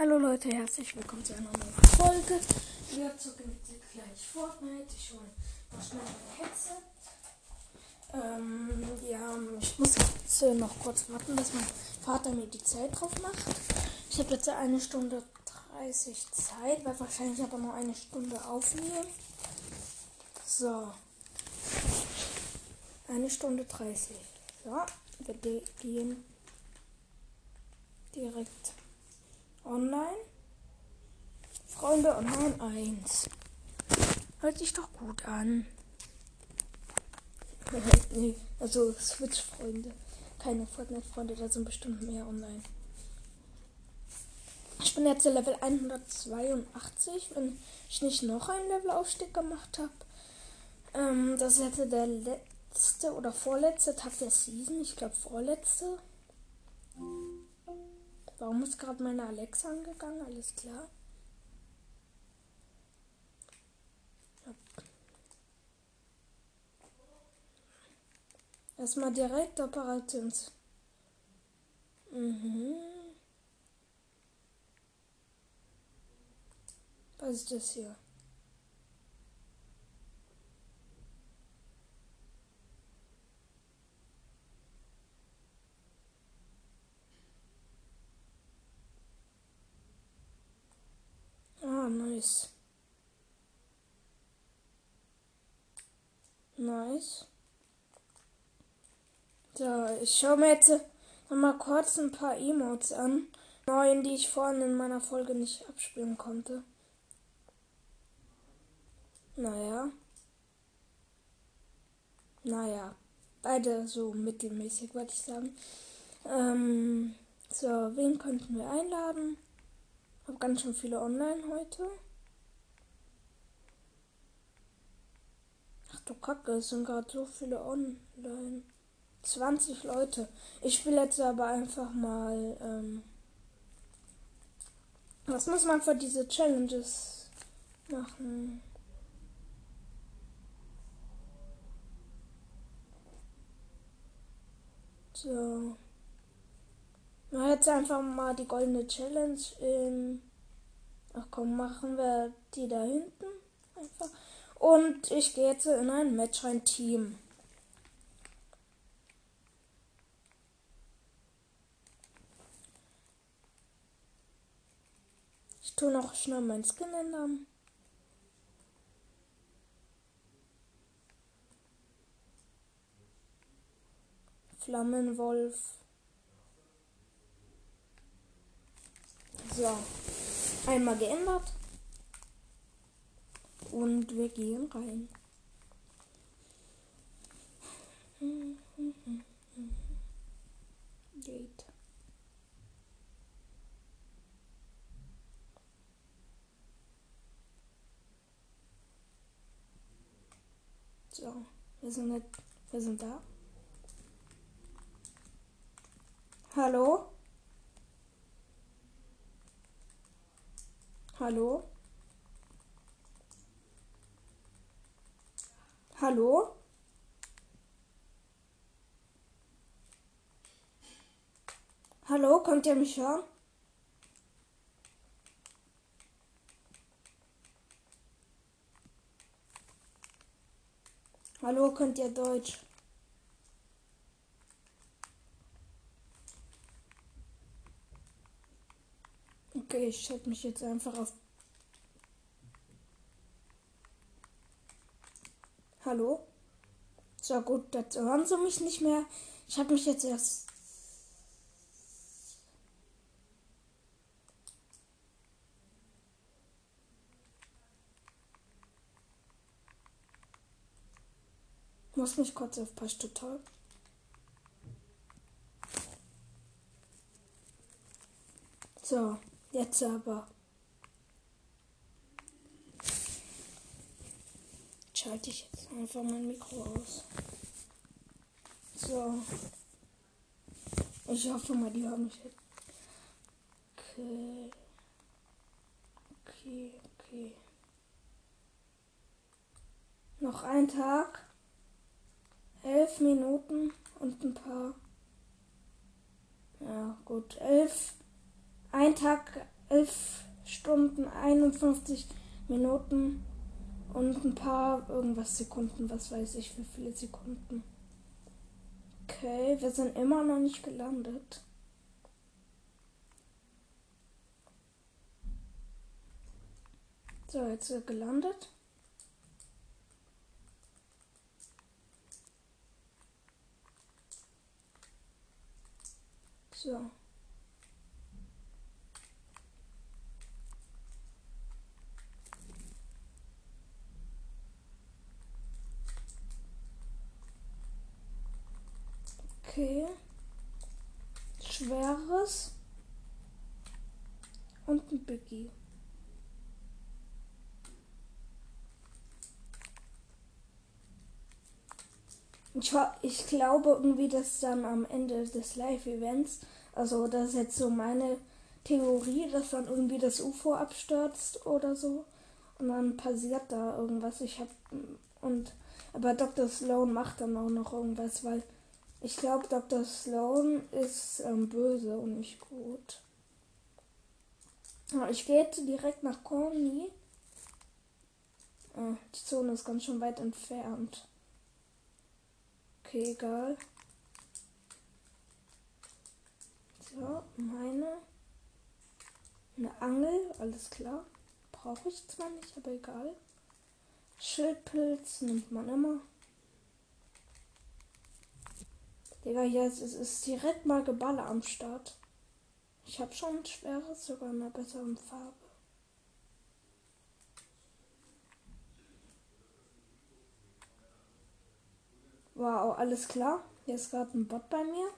Hallo Leute, herzlich willkommen zu einer neuen Folge. Wir zocken gleich Fortnite. Ich hole noch schnell mein Headset. Ähm, ja, ich muss jetzt äh, noch kurz warten, dass mein Vater mir die Zeit drauf macht. Ich habe jetzt eine Stunde 30 Zeit, weil wahrscheinlich aber nur eine Stunde aufnehmen. So. Eine Stunde 30. So, wir gehen direkt online. Freunde online 1. Hört sich doch gut an. nee, also Switch-Freunde. Keine Fortnite-Freunde, da sind bestimmt mehr online. Ich bin jetzt Level 182, wenn ich nicht noch einen Levelaufstieg gemacht habe. Ähm, das jetzt der letzte oder vorletzte Tag der Season. Ich glaube vorletzte. Warum ist gerade meine Alexa angegangen? Alles klar. Erstmal direkt Operations. Mhm. Was ist das hier? Ah, nice. Nice. So, ich schaue mir jetzt noch mal kurz ein paar Emotes an. Neuen, die ich vorhin in meiner Folge nicht abspielen konnte. Naja. Naja. Beide so mittelmäßig, würde ich sagen. Ähm, so, wen könnten wir einladen? Habe ganz schön viele online heute. Ach du Kacke, es sind gerade so viele online. 20 Leute. Ich spiele jetzt aber einfach mal. Ähm, was muss man für diese Challenges machen? So. Na, jetzt einfach mal die goldene Challenge in. Ach komm, machen wir die da hinten einfach. Und ich gehe jetzt in ein Match rein Team. Ich tue noch schnell mein Skin ändern. Flammenwolf. So. Einmal geändert. Und wir gehen rein. Gate. So, wir sind, nicht, wir sind da. Hallo? Hallo? Hallo? Hallo, könnt ihr mich hören? Hallo, könnt ihr Deutsch? Okay, ich schalte mich jetzt einfach auf. Hallo? So gut, das hören sie mich nicht mehr. Ich habe mich jetzt erst. Muss mich kurz auf total. So. Jetzt aber. Schalte ich jetzt einfach mein Mikro aus. So. Ich hoffe mal, die hören mich jetzt. Okay. Okay, okay. Noch ein Tag. Elf Minuten und ein paar. Ja, gut. Elf ein Tag, 11 Stunden, 51 Minuten und ein paar irgendwas Sekunden, was weiß ich, wie viele Sekunden. Okay, wir sind immer noch nicht gelandet. So, jetzt sind wir gelandet. So. Okay. Schweres. Und ein Biggie. Ich, ich glaube irgendwie, dass dann am Ende des Live-Events, also das ist jetzt so meine Theorie, dass dann irgendwie das UFO abstürzt oder so. Und dann passiert da irgendwas. Ich hab. Und. Aber Dr. Sloan macht dann auch noch irgendwas, weil ich glaube, Dr. Sloan ist ähm, böse und nicht gut. Ich gehe jetzt direkt nach Corny. Ah, die Zone ist ganz schön weit entfernt. Okay, egal. So, meine. Eine Angel, alles klar. Brauche ich zwar nicht, aber egal. Schildpilz nimmt man immer. Digga, jetzt ist, ist direkt mal Geballer am Start. Ich habe schon ein schweres, sogar in einer besseren Farbe. Wow, alles klar. Hier ist gerade ein Bot bei mir.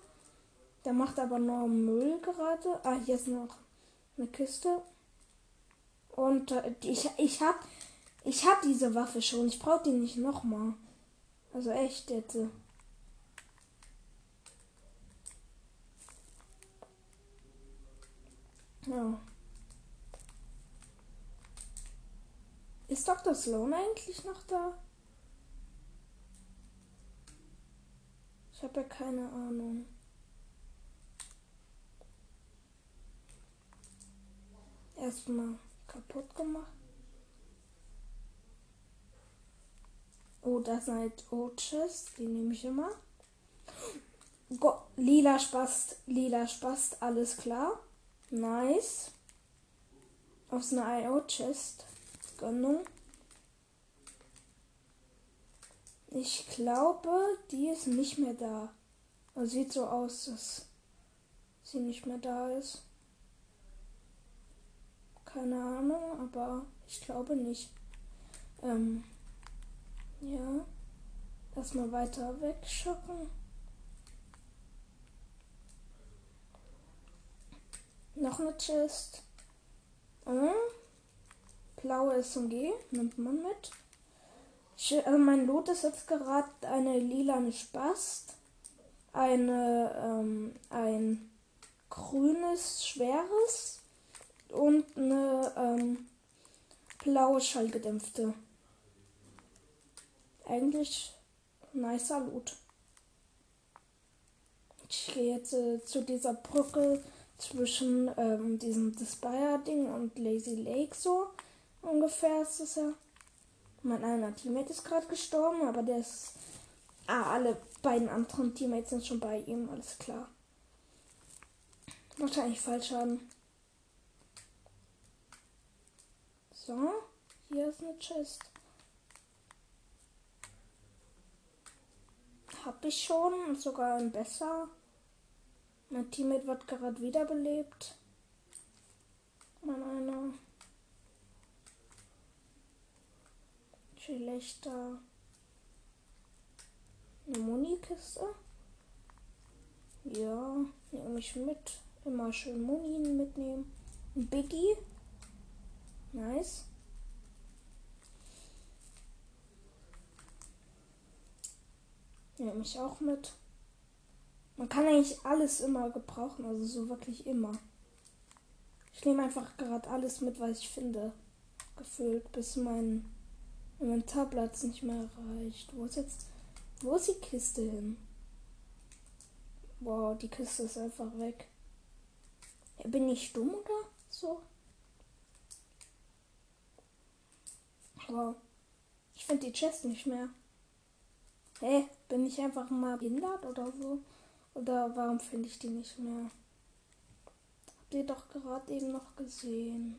Der macht aber nur Müll gerade. Ah, hier ist noch eine Kiste. Und äh, ich, ich hab ich hab diese Waffe schon. Ich brauche die nicht nochmal. Also echt jetzt. Ja. Ist Dr. Sloan eigentlich noch da? Ich habe ja keine Ahnung. Erstmal kaputt gemacht. Oh, das sind halt O-Chest. Die nehme ich immer. Go lila Spast, lila Spast, alles klar. Nice. Aus einer IO-Chest. Gönnung. Ich glaube, die ist nicht mehr da. Also sieht so aus, dass sie nicht mehr da ist. Keine Ahnung, aber ich glaube nicht. Ähm, ja. Erstmal weiter wegschocken. Noch eine Chest. Und blaue SMG nimmt man mit. Also mein Lot ist jetzt gerade eine lilane Spast, eine, ähm, ein grünes schweres und eine ähm, blaue schallgedämpfte. Eigentlich nicer Loot. Ich gehe jetzt äh, zu dieser Brücke zwischen ähm, diesem Despire-Ding und Lazy Lake so ungefähr ist es ja. Mein einer Teammate ist gerade gestorben, aber der ist. Ah, alle beiden anderen Teammates sind schon bei ihm, alles klar. Wahrscheinlich Fallschaden. So, hier ist eine Chest. Hab ich schon, sogar ein besser. Mein Teammate wird gerade wiederbelebt. Mein einer. schlechter eine Munikiste. Ja, nehme ich mit. Immer schön Munien mitnehmen. Ein Biggie. Nice. Nehme ich auch mit. Man kann eigentlich alles immer gebrauchen, also so wirklich immer. Ich nehme einfach gerade alles mit, was ich finde. Gefüllt, bis mein Inventarplatz nicht mehr reicht. Wo ist jetzt. Wo ist die Kiste hin? Wow, die Kiste ist einfach weg. Ja, bin ich dumm oder so? Wow. Ich finde die Chest nicht mehr. Hä? Hey, bin ich einfach mal behindert oder so? Oder warum finde ich die nicht mehr? Habt ihr doch gerade eben noch gesehen.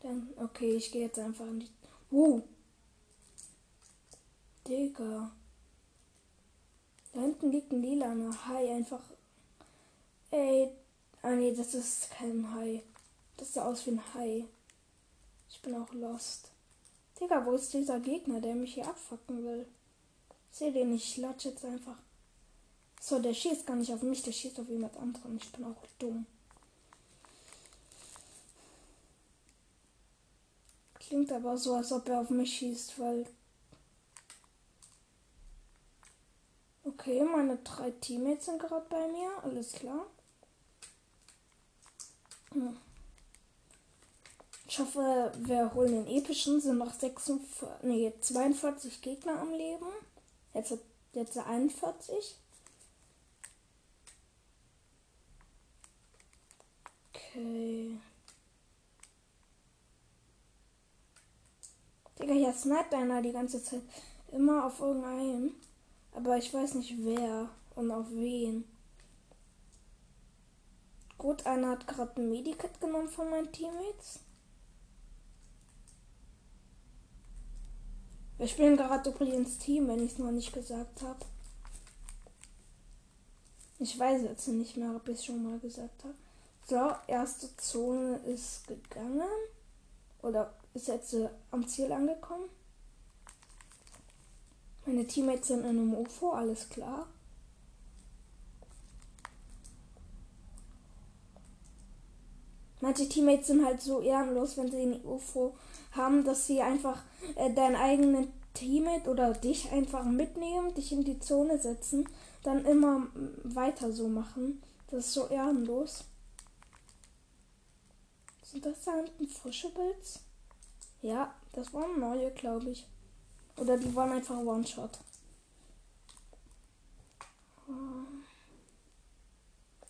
Dann, okay, ich gehe jetzt einfach in die. Uh. Digga. Da hinten liegt ein lilaner Hai. Einfach. Ey. Ah nee, das ist kein Hai. Das sah aus wie ein Hai. Ich bin auch lost. Digga, wo ist dieser Gegner, der mich hier abfacken will? Ich sehe den. Ich latsch jetzt einfach. So, der schießt gar nicht auf mich, der schießt auf jemand anderen. Ich bin auch dumm. Klingt aber so, als ob er auf mich schießt, weil. Okay, meine drei Teammates sind gerade bei mir. Alles klar. Hm. Ich hoffe, wir holen den epischen. Sind noch 46, nee, 42 Gegner am Leben. Jetzt, jetzt 41. Okay. Digga, hier sniped einer die ganze Zeit. Immer auf irgendeinen. Aber ich weiß nicht wer und auf wen. Gut, einer hat gerade ein Medikit genommen von meinen Teammates. Wir spielen gerade übrigens Team, wenn ich es noch nicht gesagt habe. Ich weiß jetzt nicht mehr, ob ich es schon mal gesagt habe. So, erste Zone ist gegangen. Oder ist jetzt äh, am Ziel angekommen. Meine Teammates sind in einem UFO, alles klar. Manche Teammates sind halt so ehrenlos, wenn sie ein UFO haben, dass sie einfach äh, deinen eigenen Teammate oder dich einfach mitnehmen, dich in die Zone setzen, dann immer weiter so machen. Das ist so ehrenlos. Sind das da hinten frische Builds? Ja, das waren neue, glaube ich. Oder die waren einfach One-Shot.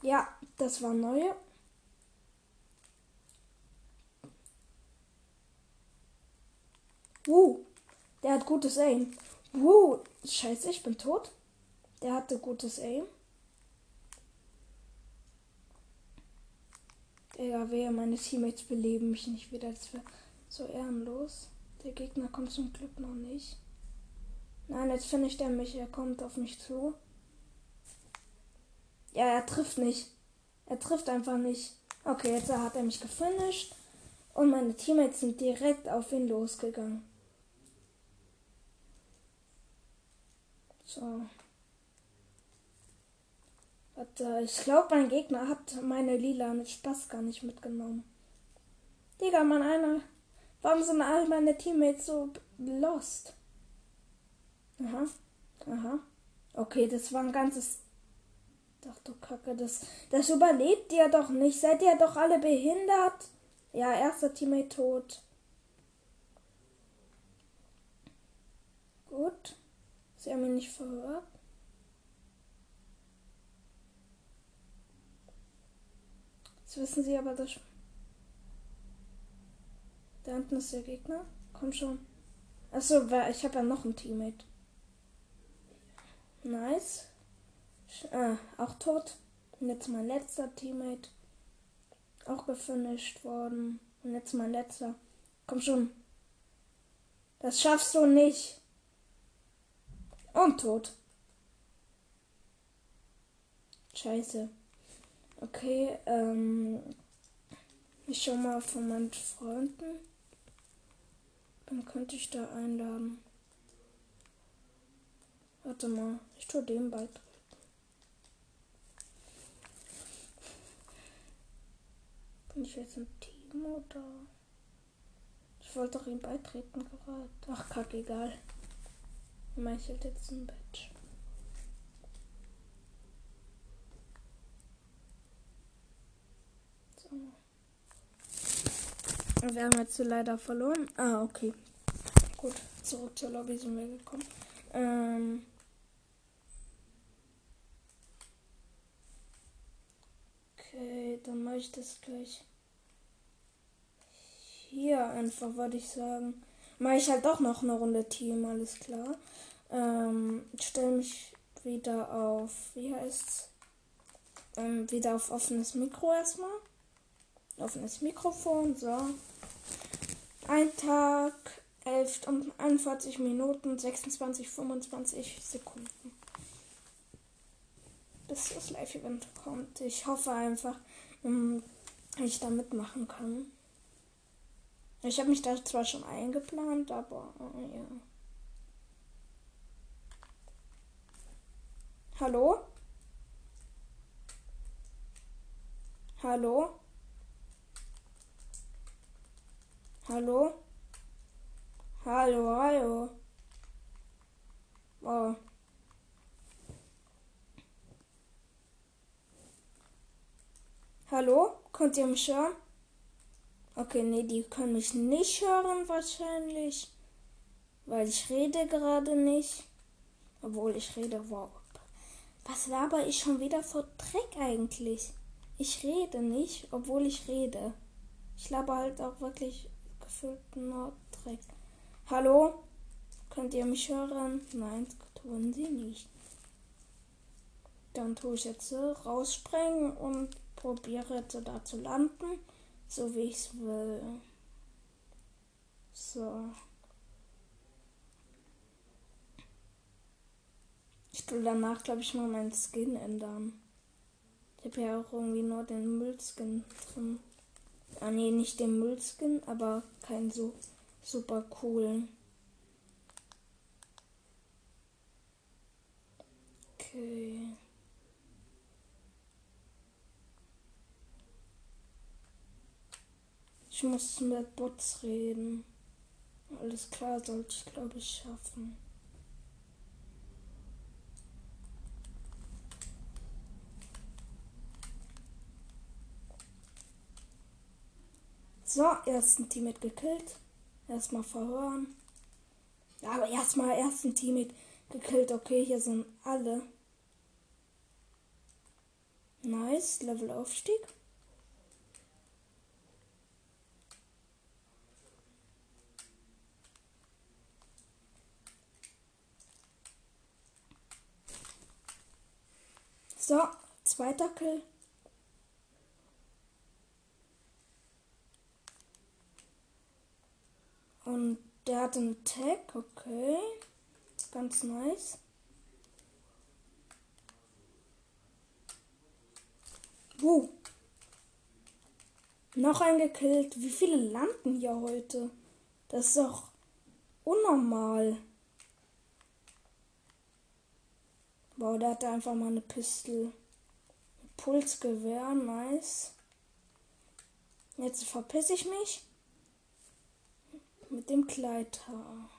Ja, das waren neue. Uh, der hat gutes Aim. Uh, scheiße, ich bin tot. Der hatte gutes Aim. Digga, wehe, meine Teammates beleben mich nicht wieder. Das wäre so ehrenlos. Der Gegner kommt zum Glück noch nicht. Nein, jetzt finde ich der mich. Er kommt auf mich zu. Ja, er trifft nicht. Er trifft einfach nicht. Okay, jetzt hat er mich gefinisht. Und meine Teammates sind direkt auf ihn losgegangen. So. Warte, ich glaube, mein Gegner hat meine lila mit Spaß gar nicht mitgenommen. Digga, man einer. Warum sind all meine Teammates so lost? Aha. Aha. Okay, das war ein ganzes. Ach du Kacke, das, das überlebt ihr doch nicht. Seid ihr doch alle behindert? Ja, erster Teammate tot. Gut. Sie haben ihn nicht verhört. Wissen sie aber, dass. Da hinten ist der Gegner. Komm schon. Achso, ich habe ja noch ein Teammate. Nice. Ah, auch tot. Und jetzt mein letzter Teammate. Auch gefinisht worden. Und jetzt mein letzter. Komm schon. Das schaffst du nicht. Und tot. Scheiße. Okay, ähm. Ich schau mal von meinen Freunden. Dann könnte ich da einladen. Warte mal, ich tue dem beitreten. Bin ich jetzt im Team oder? Ich wollte doch ihm beitreten gerade. Ach, kack, egal. Meichelt jetzt ein Badge. Wir haben jetzt leider verloren. Ah, okay. Gut, zurück zur Lobby sind wir gekommen. Ähm. Okay, dann mache ich das gleich hier einfach, würde ich sagen. Mache ich halt doch noch eine Runde Team, alles klar. Ähm, stelle mich wieder auf, wie heißt's? Ähm, wieder auf offenes Mikro erstmal. Offenes Mikrofon, so. Ein Tag, 11 Stunden, 41 Minuten, 26, 25 Sekunden. Bis das Live-Event kommt. Ich hoffe einfach, ähm, ich da mitmachen kann. Ich habe mich da zwar schon eingeplant, aber äh, ja. Hallo? Hallo? Hallo? Hallo, hallo. Oh. Hallo? Könnt ihr mich hören? Okay, nee, die können mich nicht hören wahrscheinlich. Weil ich rede gerade nicht. Obwohl ich rede, wow. Was laber ich schon wieder vor Dreck eigentlich? Ich rede nicht, obwohl ich rede. Ich laber halt auch wirklich gefühlt nur Dreck. Hallo? Könnt ihr mich hören? Nein, tun sie nicht. Dann tue ich jetzt rausspringen und probiere jetzt da zu landen so wie ich es will. So. Ich will danach, glaube ich, mal meinen Skin ändern. Ich habe ja auch irgendwie nur den Müllskin drin. Ah nee, nicht den Müllskin, aber keinen so super coolen. Okay. Ich muss mit Bots reden. Alles klar, sollte ich glaube ich schaffen. So, ersten Teammate gekillt. Erstmal verhören. Ja, aber erstmal ersten Teammate gekillt. Okay, hier sind alle. Nice, Level Aufstieg. So, zweiter Kill. Und der hat einen Tag, okay. Ganz nice. Uh. Noch ein gekillt. Wie viele landen hier heute? Das ist doch unnormal. Wow, der hatte einfach mal eine Pistole. Pulsgewehr, nice. Jetzt verpiss ich mich. Mit dem Kleidhaar.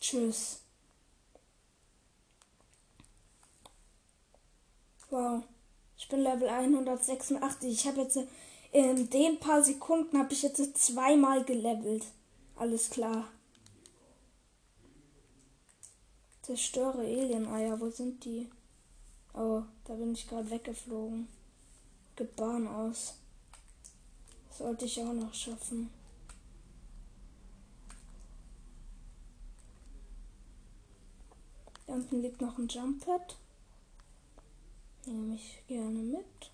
Tschüss. Wow. Ich bin Level 186. Ich habe jetzt in den paar Sekunden habe ich jetzt zweimal gelevelt. Alles klar. Zerstöre Alien-Eier. Wo sind die? Oh, da bin ich gerade weggeflogen. Gibt Bahn aus. Sollte ich auch noch schaffen. Da unten liegt noch ein Jump Pad. Nehme ich gerne mit.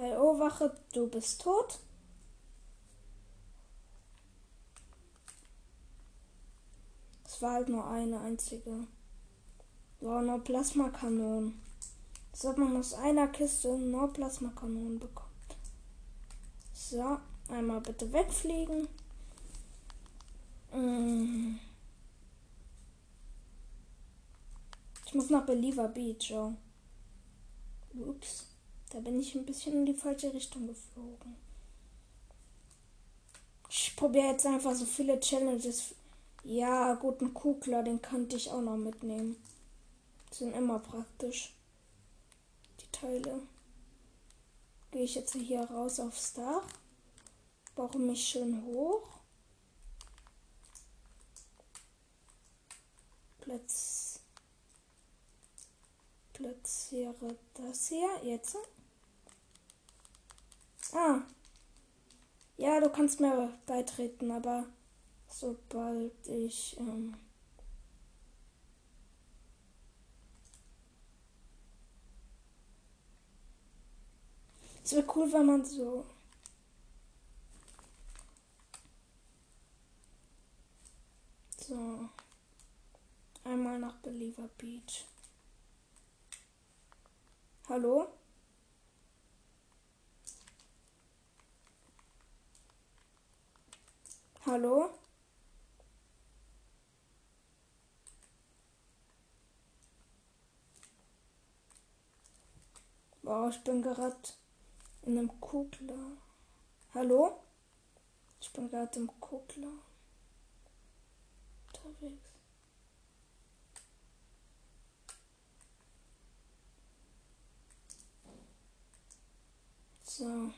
Hallo Wache, du bist tot. Es war halt nur eine einzige. War nur Plasmakanonen. Als ob man aus einer Kiste nur Plasmakanonen bekommt. So, einmal bitte wegfliegen. Mm. Ich muss nach Believer Beach. Oh. Ups, da bin ich ein bisschen in die falsche Richtung geflogen. Ich probiere jetzt einfach so viele Challenges ja, guten Kugler, den könnte ich auch noch mitnehmen. Sind immer praktisch. Die Teile. Gehe ich jetzt hier raus aufs Dach. Baue mich schön hoch. Platz. platziere das hier jetzt. Ah. Ja, du kannst mir beitreten, aber sobald ich. Ähm es wäre cool, wenn man so. So. Einmal nach Believer Beach. Hallo? Hallo? Wow, ich bin gerade in einem Kugler. Hallo? Ich bin gerade im Kugler unterwegs. So.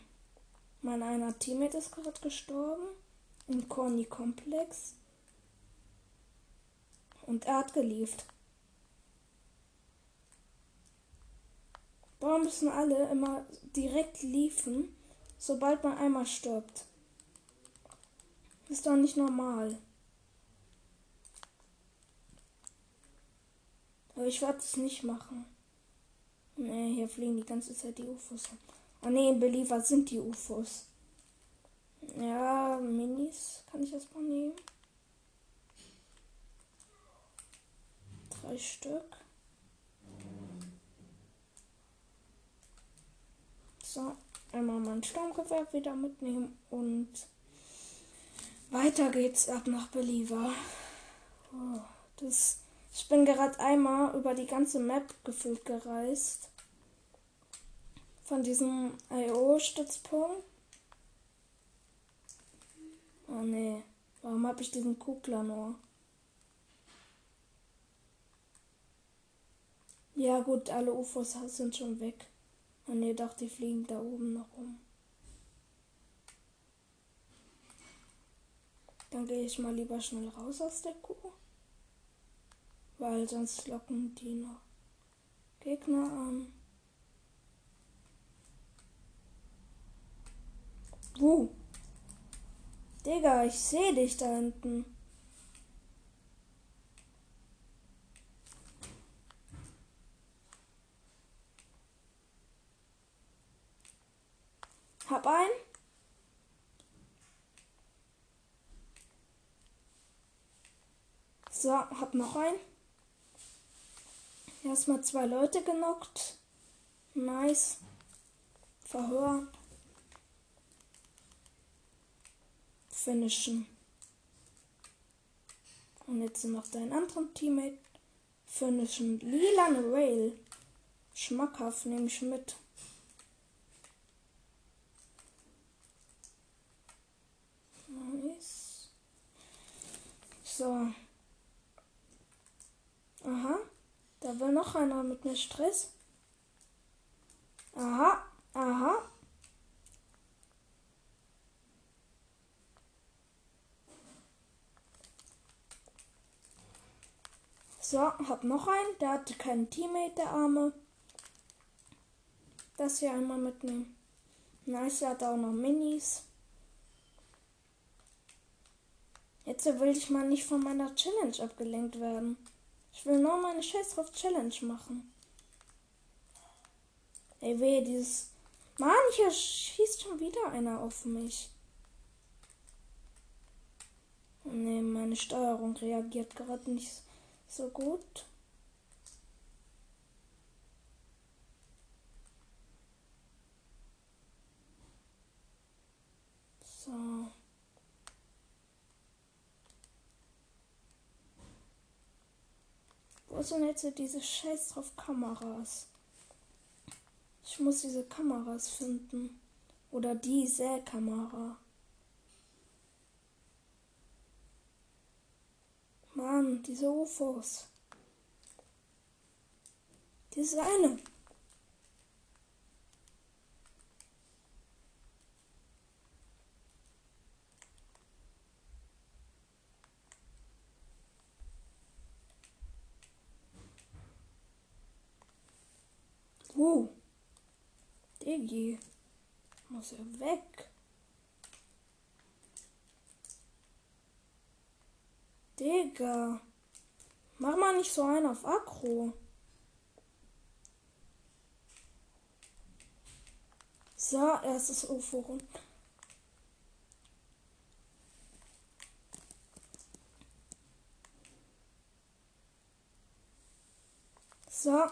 Mein einer Teammate ist gerade gestorben. Im Corny-Komplex. Und er hat gelieft. Warum müssen alle immer direkt liefen, sobald man einmal stirbt? Ist doch nicht normal. Aber ich werde es nicht machen. Nee, hier fliegen die ganze Zeit die UFOs. Oh ne, in Believer sind die UFOs. Ja, Minis kann ich erstmal nehmen. Drei Stück. So, einmal mein Sturmgewehr wieder mitnehmen und weiter geht's ab nach Believer. Oh, das, ich bin gerade einmal über die ganze Map gefühlt gereist von diesem IO-Stützpunkt. Oh nee, warum habe ich diesen Kugler nur? Ja gut, alle UFOs sind schon weg. Oh nee, doch, die fliegen da oben noch rum. Dann gehe ich mal lieber schnell raus aus der Kuh. Weil sonst locken die noch Gegner an. Wo? Digga, ich sehe dich da hinten. Hab ein. So, hab noch ein. Erstmal zwei Leute genockt. Nice. Verhör. finishen. Und jetzt noch deinen anderen Teammate finishen. Lilan Rail. Schmackhaft nehme ich mit. Nice. So. Aha. Da will noch einer mit mir Stress. Aha. Aha. So, hab noch einen. Der hatte keinen Teammate, der Arme. Das hier einmal mitnehmen. Nice, er hat auch noch Minis. Jetzt will ich mal nicht von meiner Challenge abgelenkt werden. Ich will nur meine Scheiß drauf Challenge machen. Ey, weh, dieses. Mann, hier schießt schon wieder einer auf mich. Ne, meine Steuerung reagiert gerade nicht so gut. So. Wo sind jetzt diese Scheiß drauf Kameras? Ich muss diese Kameras finden. Oder diese Kamera. Mann, diese UFOs. Diese eine. Je. Muss er weg. Digga. Mach mal nicht so einen auf Akro. So, erstes UFO rum. So.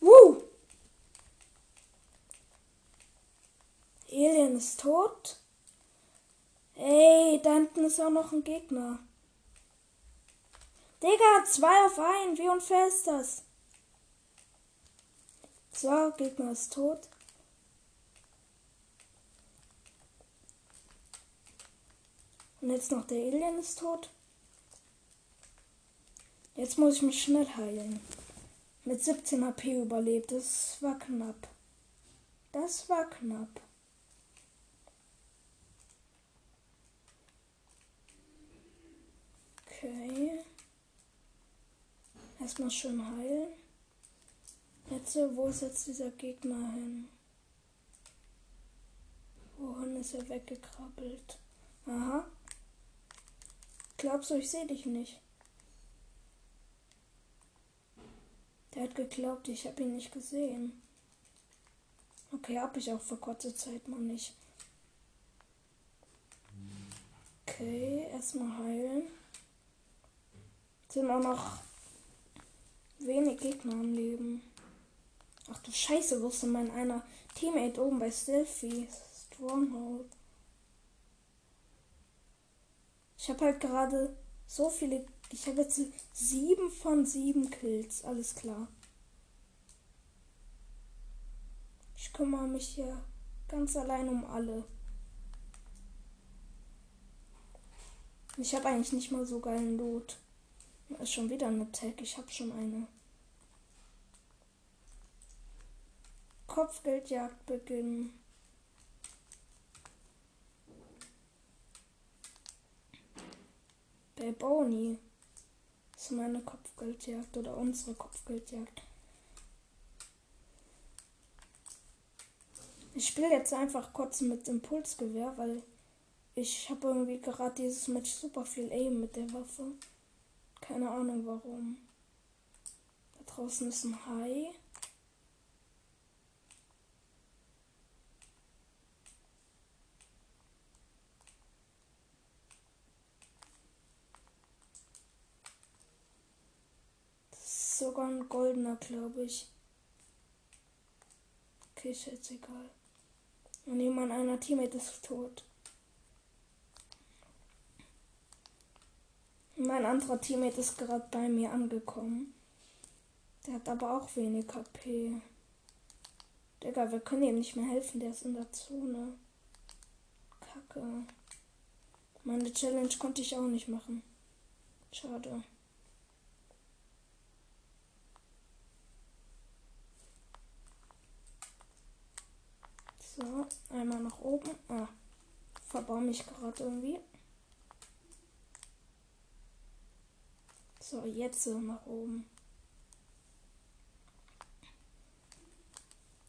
Woo! Alien ist tot. Ey, da hinten ist auch noch ein Gegner. Digga, zwei auf einen. Wie unfair ist das? So, Gegner ist tot. Und jetzt noch der Alien ist tot. Jetzt muss ich mich schnell heilen. Mit 17 HP überlebt. Das war knapp. Das war knapp. Okay. Erstmal schön heilen. Jetzt, wo ist jetzt dieser Gegner hin? Wohin ist er weggekrabbelt? Aha. Glaubst du, ich sehe dich nicht? Der hat geglaubt, ich habe ihn nicht gesehen. Okay, hab ich auch vor kurzer Zeit mal nicht. Okay, erstmal heilen. Sind auch noch wenig Gegner am Leben. Ach du Scheiße, denn mein einer Teammate oben bei Stealthy? Stronghold. Ich habe halt gerade so viele. Ich habe jetzt sieben von sieben Kills. Alles klar. Ich kümmere mich hier ganz allein um alle. Ich habe eigentlich nicht mal so geilen Loot. Ist schon wieder eine Tag. Ich habe schon eine. Kopfgeldjagd beginnen. Bei Boni ist meine Kopfgeldjagd oder unsere Kopfgeldjagd. Ich spiele jetzt einfach kurz mit Impulsgewehr, weil ich habe irgendwie gerade dieses Match super viel Aim mit der Waffe. Keine Ahnung warum. Da draußen ist ein Hai. sogar ein goldener, glaube ich. Okay, ist jetzt egal. Und jemand einer Teammate ist tot. Mein anderer Teammate ist gerade bei mir angekommen. Der hat aber auch wenig HP. Digga, wir können ihm nicht mehr helfen, der ist in der Zone. Kacke. Meine Challenge konnte ich auch nicht machen. Schade. So, einmal nach oben. Ah, verbau mich gerade irgendwie. So, jetzt nach oben.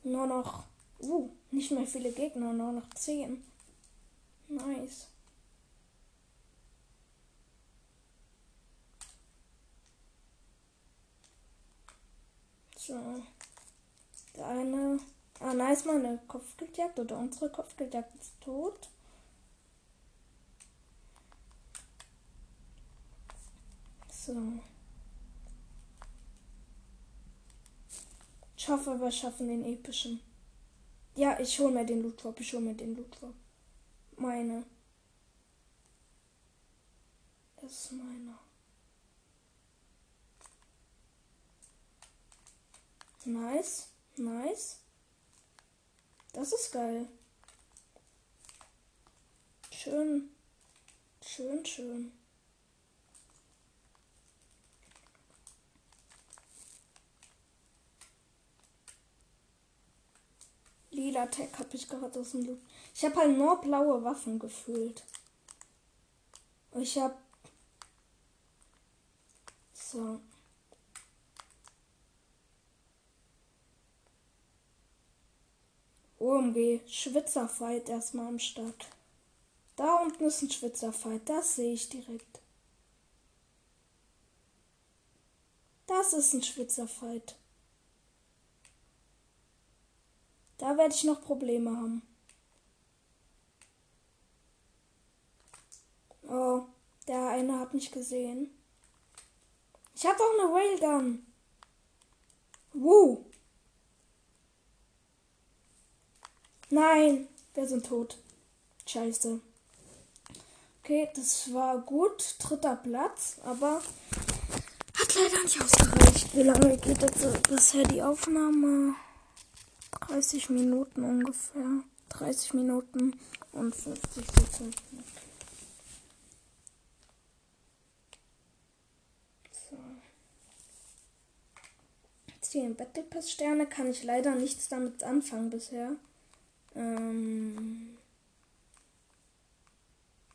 Nur noch, uh, nicht mehr viele Gegner, nur noch 10. Nice. So. Der eine Ah, nice, meine Kopfgeldjagd oder unsere Kopfgeldjagd ist tot. So. Ich hoffe, wir schaffen den epischen. Ja, ich hole mir den Loot. Ich hole mir den Loot. Meine. Das ist meiner. Nice. Nice. Das ist geil. Schön. Schön, schön. Lila Tech habe ich gerade aus dem Loot. Ich habe halt nur blaue Waffen gefühlt. Ich habe so OMG, Schwitzerfight erstmal am Start. Da unten ist ein Schwitzerfight, das sehe ich direkt. Das ist ein Schwitzerfight. Da werde ich noch Probleme haben. Oh, der eine hat mich gesehen. Ich habe auch eine Railgun. Woo. Nein, wir sind tot. Scheiße. Okay, das war gut. Dritter Platz, aber hat leider nicht ausgereicht. Wie lange geht jetzt bisher die Aufnahme? 30 Minuten ungefähr. 30 Minuten und 50 Sekunden. So. 10 Battle Pass Sterne kann ich leider nichts damit anfangen bisher. Ähm,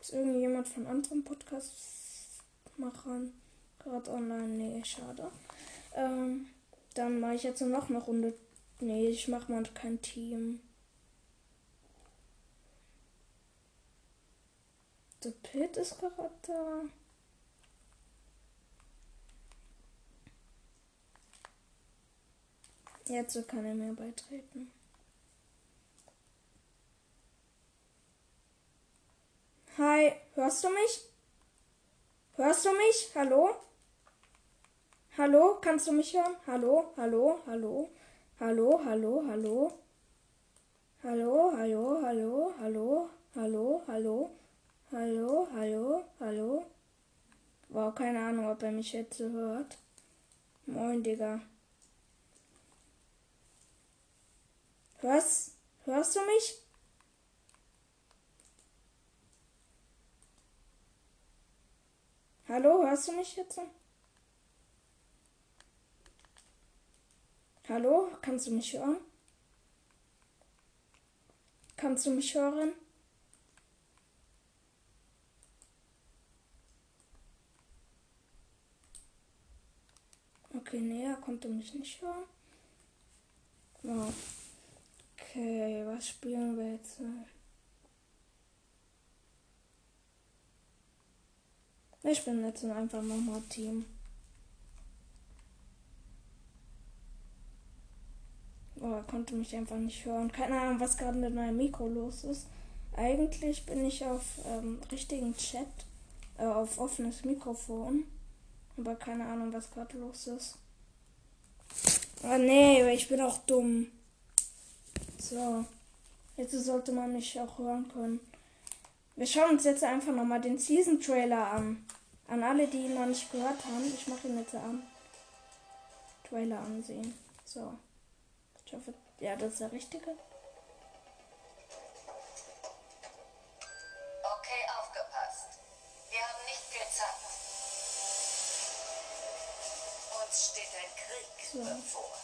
ist irgendjemand von anderen Podcast-Machern gerade online? Nee, schade. Ähm, dann mache ich jetzt noch eine Runde. Nee, ich mache mal kein Team. The Pit ist gerade da. Jetzt kann er mir beitreten. Hi, hörst du mich? Hörst du mich? Hallo? Hallo, kannst du mich hören? Hallo, hallo, hallo, Hallo, hallo, hallo. Hallo, hallo, hallo, hallo, hallo, hallo. Hallo, hallo, hallo. Wow, keine Ahnung, ob er mich jetzt hört. Moin, Digga. Hörst, hörst du mich? Hallo, hörst du mich jetzt? Hallo, kannst du mich hören? Kannst du mich hören? Okay, nee, er konnte mich nicht hören. Okay, was spielen wir jetzt? Ich bin jetzt einfach nochmal Team. Oh, konnte mich einfach nicht hören. Keine Ahnung, was gerade mit meinem Mikro los ist. Eigentlich bin ich auf ähm, richtigen Chat, äh, auf offenes Mikrofon. Aber keine Ahnung, was gerade los ist. Oh nee, ich bin auch dumm. So. Jetzt sollte man mich auch hören können. Wir schauen uns jetzt einfach nochmal den Season Trailer an. An alle, die ihn noch nicht gehört haben. Ich mache ihn jetzt an. Trailer ansehen. So. Ich hoffe, ja, das ist der richtige. Okay, aufgepasst. Wir haben nicht Zeit. Uns steht ein Krieg So. bevor.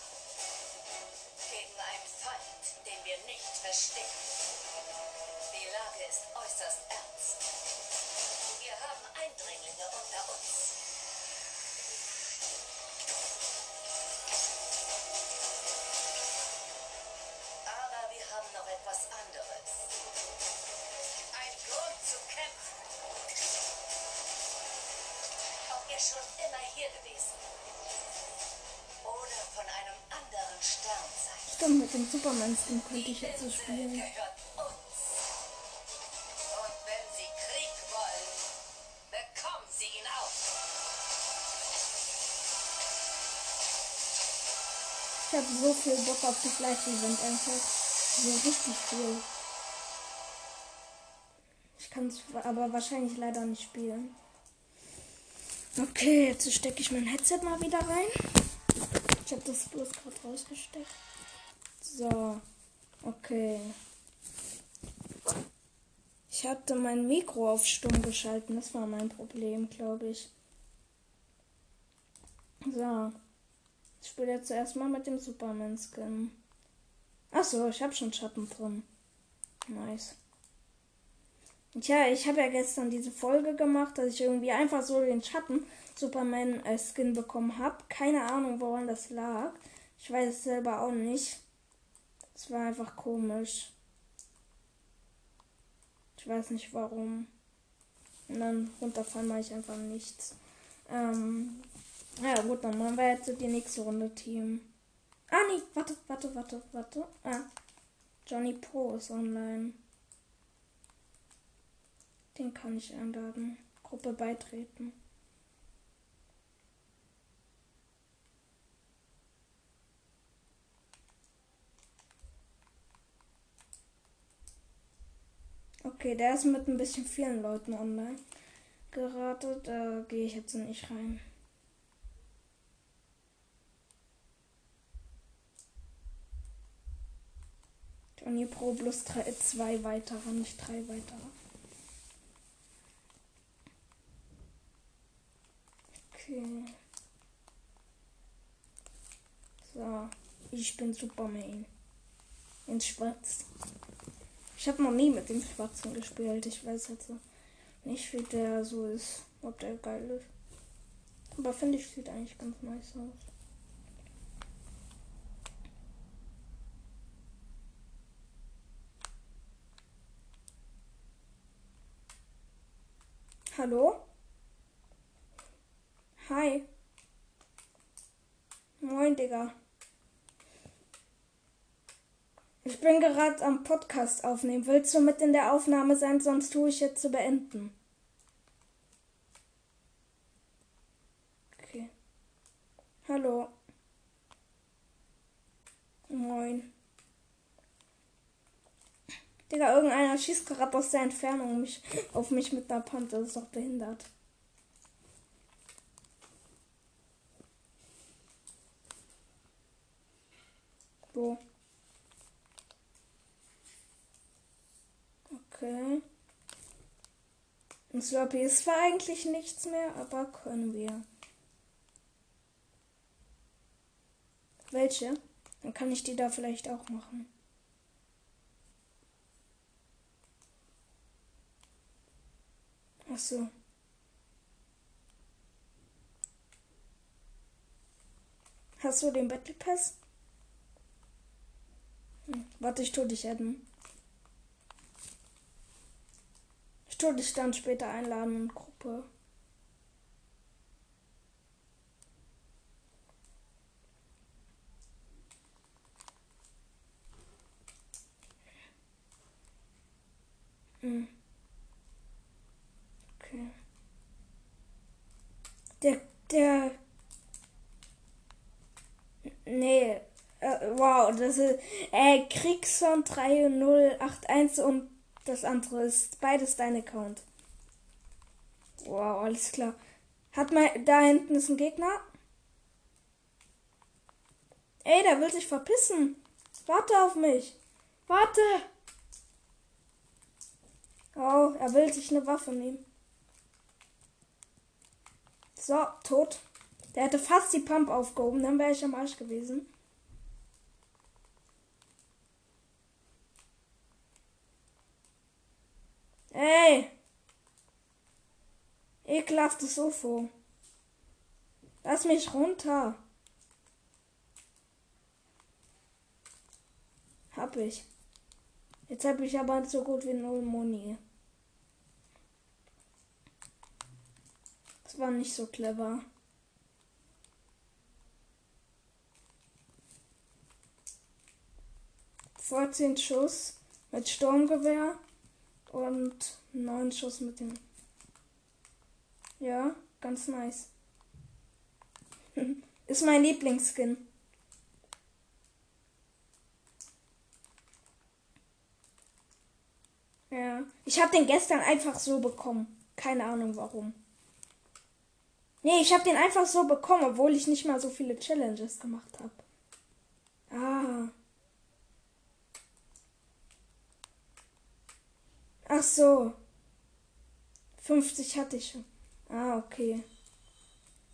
Gegen einen Feind, den wir nicht verstehen. Die Lage ist äußerst ernst. Wir haben Eindringlinge unter uns. Etwas anderes. Ein Grund zu kämpfen. Ob ihr schon immer hier gewesen oder von einem anderen Stern seid. Stimmt, mit dem Superman-Skin könnte ich jetzt so spielen. gehört uns. Und wenn Sie Krieg wollen, bekommen Sie ihn auch. Ich habe so viel Bock auf das Live-Event einfach. So richtig viel. Ich kann es aber wahrscheinlich leider nicht spielen. Okay, jetzt stecke ich mein Headset mal wieder rein. Ich habe das bloß gerade rausgesteckt. So, okay. Ich hatte mein Mikro auf stumm geschalten. Das war mein Problem, glaube ich. So. Ich spiele jetzt zuerst mal mit dem Superman-Skin. Achso, ich habe schon Schatten drin. Nice. Tja, ich habe ja gestern diese Folge gemacht, dass ich irgendwie einfach so den Schatten Superman-Skin bekommen habe. Keine Ahnung, woran das lag. Ich weiß es selber auch nicht. Das war einfach komisch. Ich weiß nicht warum. Und dann runterfallen mache ich einfach nichts. Ähm, ja gut, dann machen wir jetzt die nächste Runde Team. Ah nee, warte, warte, warte, warte. Ah, Johnny Pro ist online. Den kann ich einladen. Gruppe beitreten. Okay, der ist mit ein bisschen vielen Leuten online geratet. Da gehe ich jetzt nicht rein. Johnny Pro plus drei, zwei weitere, nicht drei weitere. Okay. So, ich bin Superman. In Schwarz. Ich habe noch nie mit dem Schwarzen gespielt. Ich weiß jetzt nicht, wie der so ist. Ob der geil ist. Aber finde ich, sieht eigentlich ganz nice aus. Hallo? Hi. Moin, Digga. Ich bin gerade am Podcast aufnehmen. Willst du mit in der Aufnahme sein, sonst tue ich jetzt zu beenden. Okay. Hallo. Moin. Digga, irgendeiner schießt gerade aus der Entfernung mich, auf mich mit einer Pump. Das ist doch behindert. Wo? Okay. Und Slurpee ist zwar eigentlich nichts mehr, aber können wir. Welche? Dann kann ich die da vielleicht auch machen. Ach so. Hast du den Battle Pass? Hm, warte, ich tu dich adden. Ich tu dich dann später einladen in Gruppe. Hm. Okay. Der, der. Nee. Äh, wow, das ist. Äh, Kriegson 3081 und das andere ist beides dein Account. Wow, alles klar. Hat mal. Da hinten ist ein Gegner. Ey, der will sich verpissen. Warte auf mich. Warte. Oh, er will sich eine Waffe nehmen. So, tot. Der hätte fast die Pump aufgehoben, dann wäre ich am Arsch gewesen. Ey! Ekelhaftes UFO. Lass mich runter. Hab ich. Jetzt habe ich aber so gut wie null Moni. War nicht so clever. Vierzehn Schuss mit Sturmgewehr und neun Schuss mit dem. Ja, ganz nice. Ist mein Lieblingsskin. Ja, ich habe den gestern einfach so bekommen. Keine Ahnung warum. Nee, ich habe den einfach so bekommen, obwohl ich nicht mal so viele Challenges gemacht habe. Ah. Ach so. 50 hatte ich schon. Ah, okay.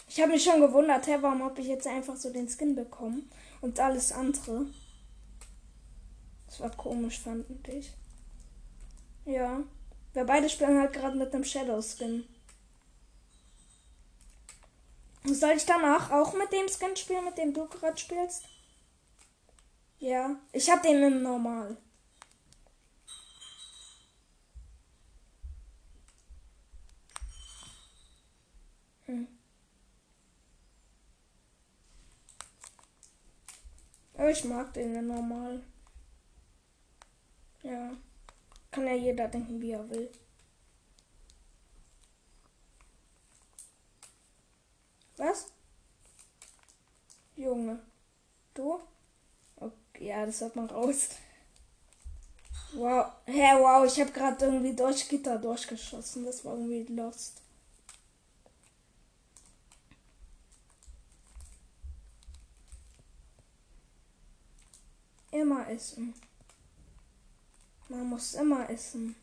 Ich habe mich schon gewundert, hä, warum habe ich jetzt einfach so den Skin bekommen und alles andere. Das war komisch, fand ich. Ja. Wir beide spielen halt gerade mit einem Shadow Skin. Soll ich danach auch mit dem Skin spielen, mit dem du gerade spielst? Ja, ich hab den im Normal. Hm. Ich mag den im Normal. Ja. Kann ja jeder denken, wie er will. Was? Junge. Du? Okay, ja, das hört man raus. Wow. Hä, hey, wow, ich habe gerade irgendwie durch Gitter durchgeschossen. Das war irgendwie lost. Immer essen. Man muss immer essen.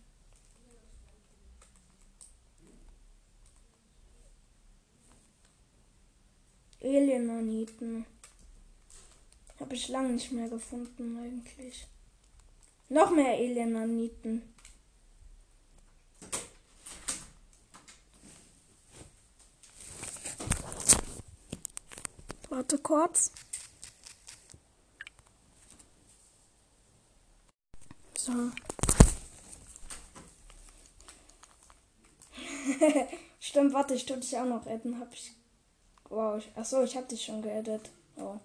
Alienaniten. Habe ich lange nicht mehr gefunden eigentlich. Noch mehr Alienaniten. Warte kurz. So. Stimmt, warte, ich tue dich auch noch retten. Hab ich. Wow, ich, achso, ich hab dich schon geedit. Oh.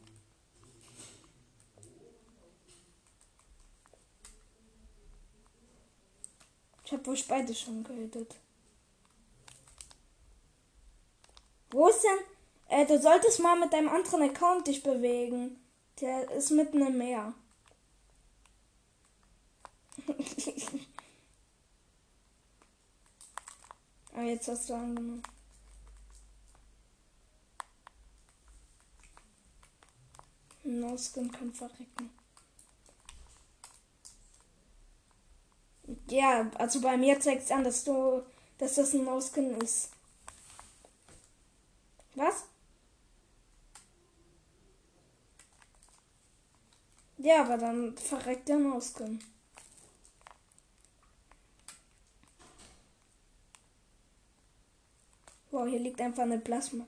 Ich hab wohl beide schon geedit. Wo ist denn? Äh, du solltest mal mit deinem anderen Account dich bewegen. Der ist mitten im Meer. ah, jetzt hast du angenommen. No-Skin kann verrecken. Ja, also bei mir zeigt es an, dass du, dass das ein No-Skin ist. Was? Ja, aber dann verreckt der No-Skin. Wow, hier liegt einfach eine Plasma.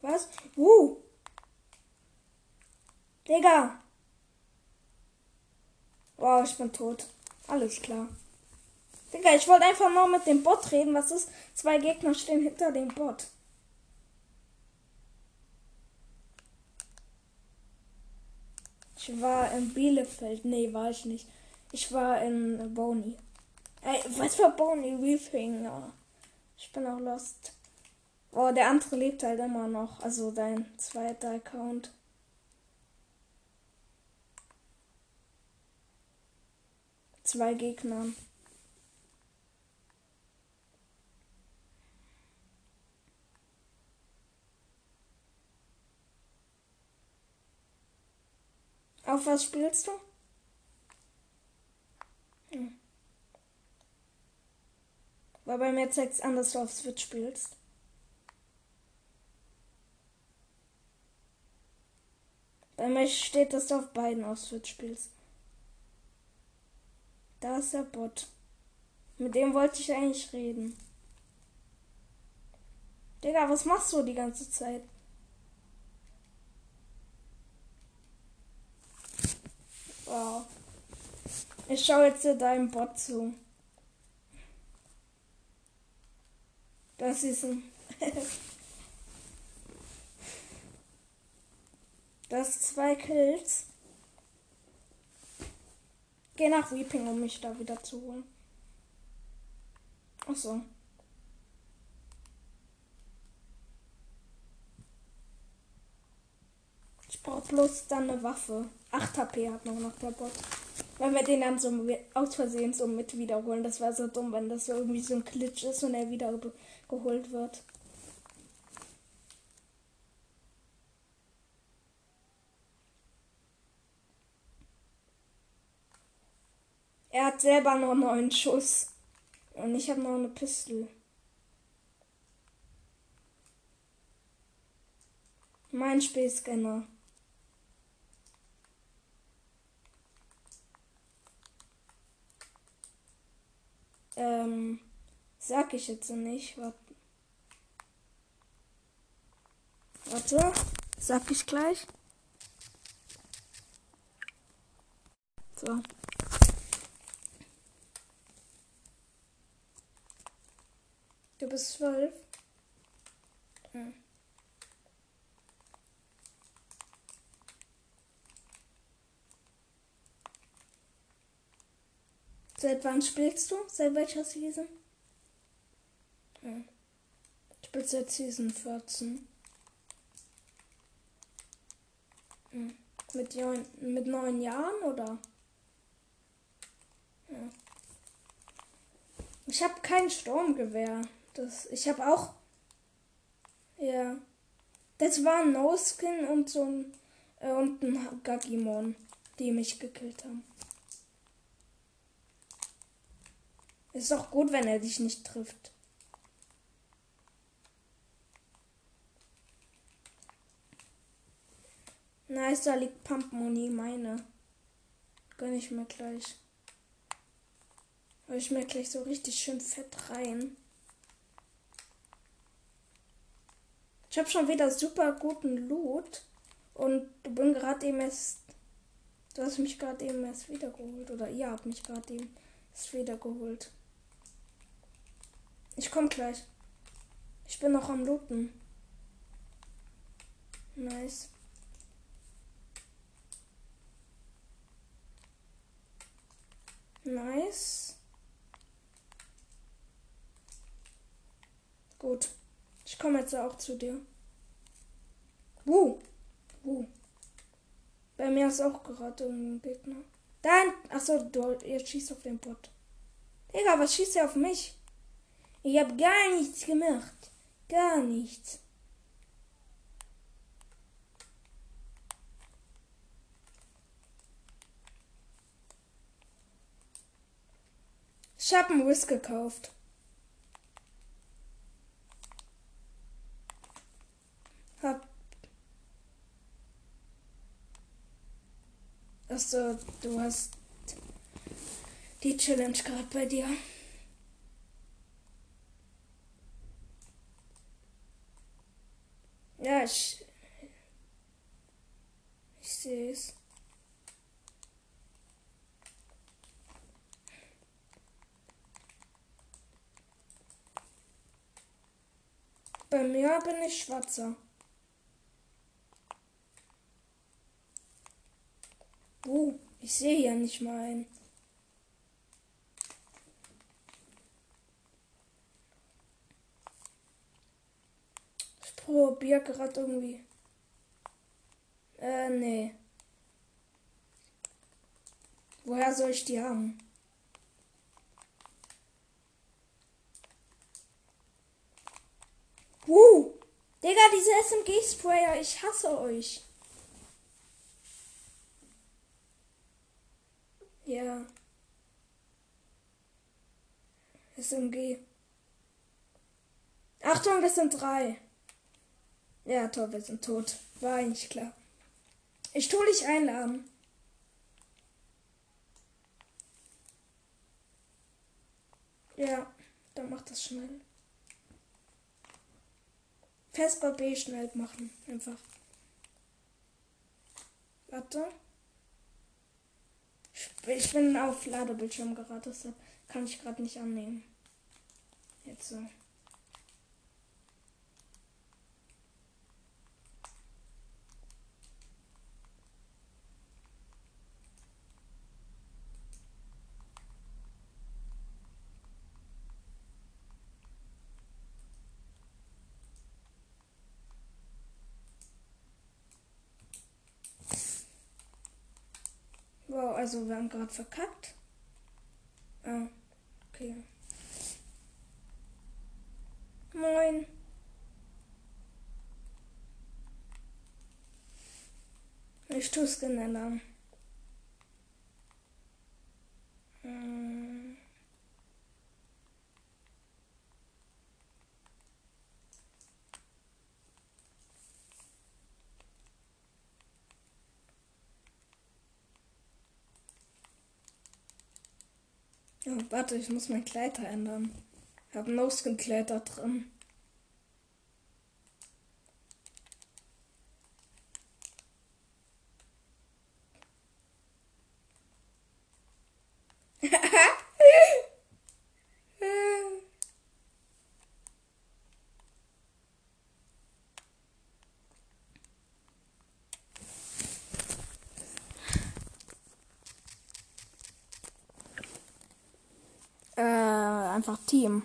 Was? Uh! Digga! Wow, ich bin tot. Alles klar. Digga, ich wollte einfach nur mit dem Bot reden. Was ist? Zwei Gegner stehen hinter dem Bot. Ich war in Bielefeld. Nee, war ich nicht. Ich war in Boni. Ey, was für Boni? Weeping. Ja. Ich bin auch lost. Oh, der andere lebt halt immer noch. Also dein zweiter Account. Zwei Gegner. Auf was spielst du? Hm. Weil bei mir zeigt es an, dass du auf Switch spielst. Bei mir steht, dass du auf beiden auf Switch spielst. Da ist der Bot. Mit dem wollte ich eigentlich reden. Digga, was machst du die ganze Zeit? Wow. Ich schaue jetzt deinem Bot zu. Das ist ein. das zwei Kills. Geh nach Weeping, um mich da wieder zu holen. Ach so. Ich brauche bloß dann eine Waffe. 8 HP hat noch, noch der Bot. Wenn wir den dann so aus Versehen so mit wiederholen, das wäre so dumm, wenn das so irgendwie so ein Glitch ist und er wieder geholt wird. Er hat selber noch neun Schuss. Und ich habe noch eine Pistole. Mein Spielscanner. Ähm, sag ich jetzt nicht. Warte. Warte, sag ich gleich. So. Du bist zwölf. Hm. Seit wann spielst du? Seit welcher Season? Hm. Ich spiele seit Season 14. Hm. Mit, neun, mit neun Jahren oder? Ja. Ich habe kein Sturmgewehr. Das, ich habe auch. Ja. Das war ein No-Skin und so ein. Äh, und ein Gagimon, die mich gekillt haben. Ist auch gut, wenn er dich nicht trifft. Nice, da liegt Pumpmoni, meine. Gönn ich mir gleich. Hol ich mir gleich so richtig schön fett rein. Ich habe schon wieder super guten Loot. Und bin gerade eben erst. Du hast mich gerade eben erst wiedergeholt. Oder ihr habt mich gerade eben erst wiedergeholt. Ich komme gleich. Ich bin noch am Looten. Nice. Nice. Gut. Ich komme jetzt auch zu dir. Wo? Wo? Bei mir ist auch gerade ein Gegner. Dein. Achso, du jetzt schießt auf den Bot. Digga, was schießt er auf mich? Ich habe gar nichts gemacht. Gar nichts. Ich habe einen Whisk gekauft. Hab. Achso, du hast die Challenge gerade bei dir. Ja, ich. Ich sehe es. Bei mir bin ich schwarzer. Oh, ich sehe ja nicht mal einen. Ich probiere gerade irgendwie. Äh, nee. Woher soll ich die haben? Uh, Digga, diese SMG-Sprayer, ich hasse euch. Ja. SMG. Achtung, das sind drei. Ja, toll, wir sind tot. War eigentlich klar. Ich tu dich einladen. Ja, dann mach das schnell. Festball B schnell machen. Einfach. Warte. Ich bin auf Ladebildschirm gerade, deshalb kann ich gerade nicht annehmen. Jetzt so. Wow, also wir haben gerade verkackt. Ah, okay. Moin. Ich tue schneller. Hm. Oh, warte, ich muss mein Kleider ändern. Ich habe ein Kleider drin. einfach Team.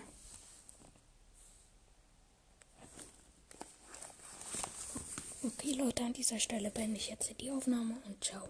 Okay, Leute, an dieser Stelle beende ich jetzt die Aufnahme und ciao.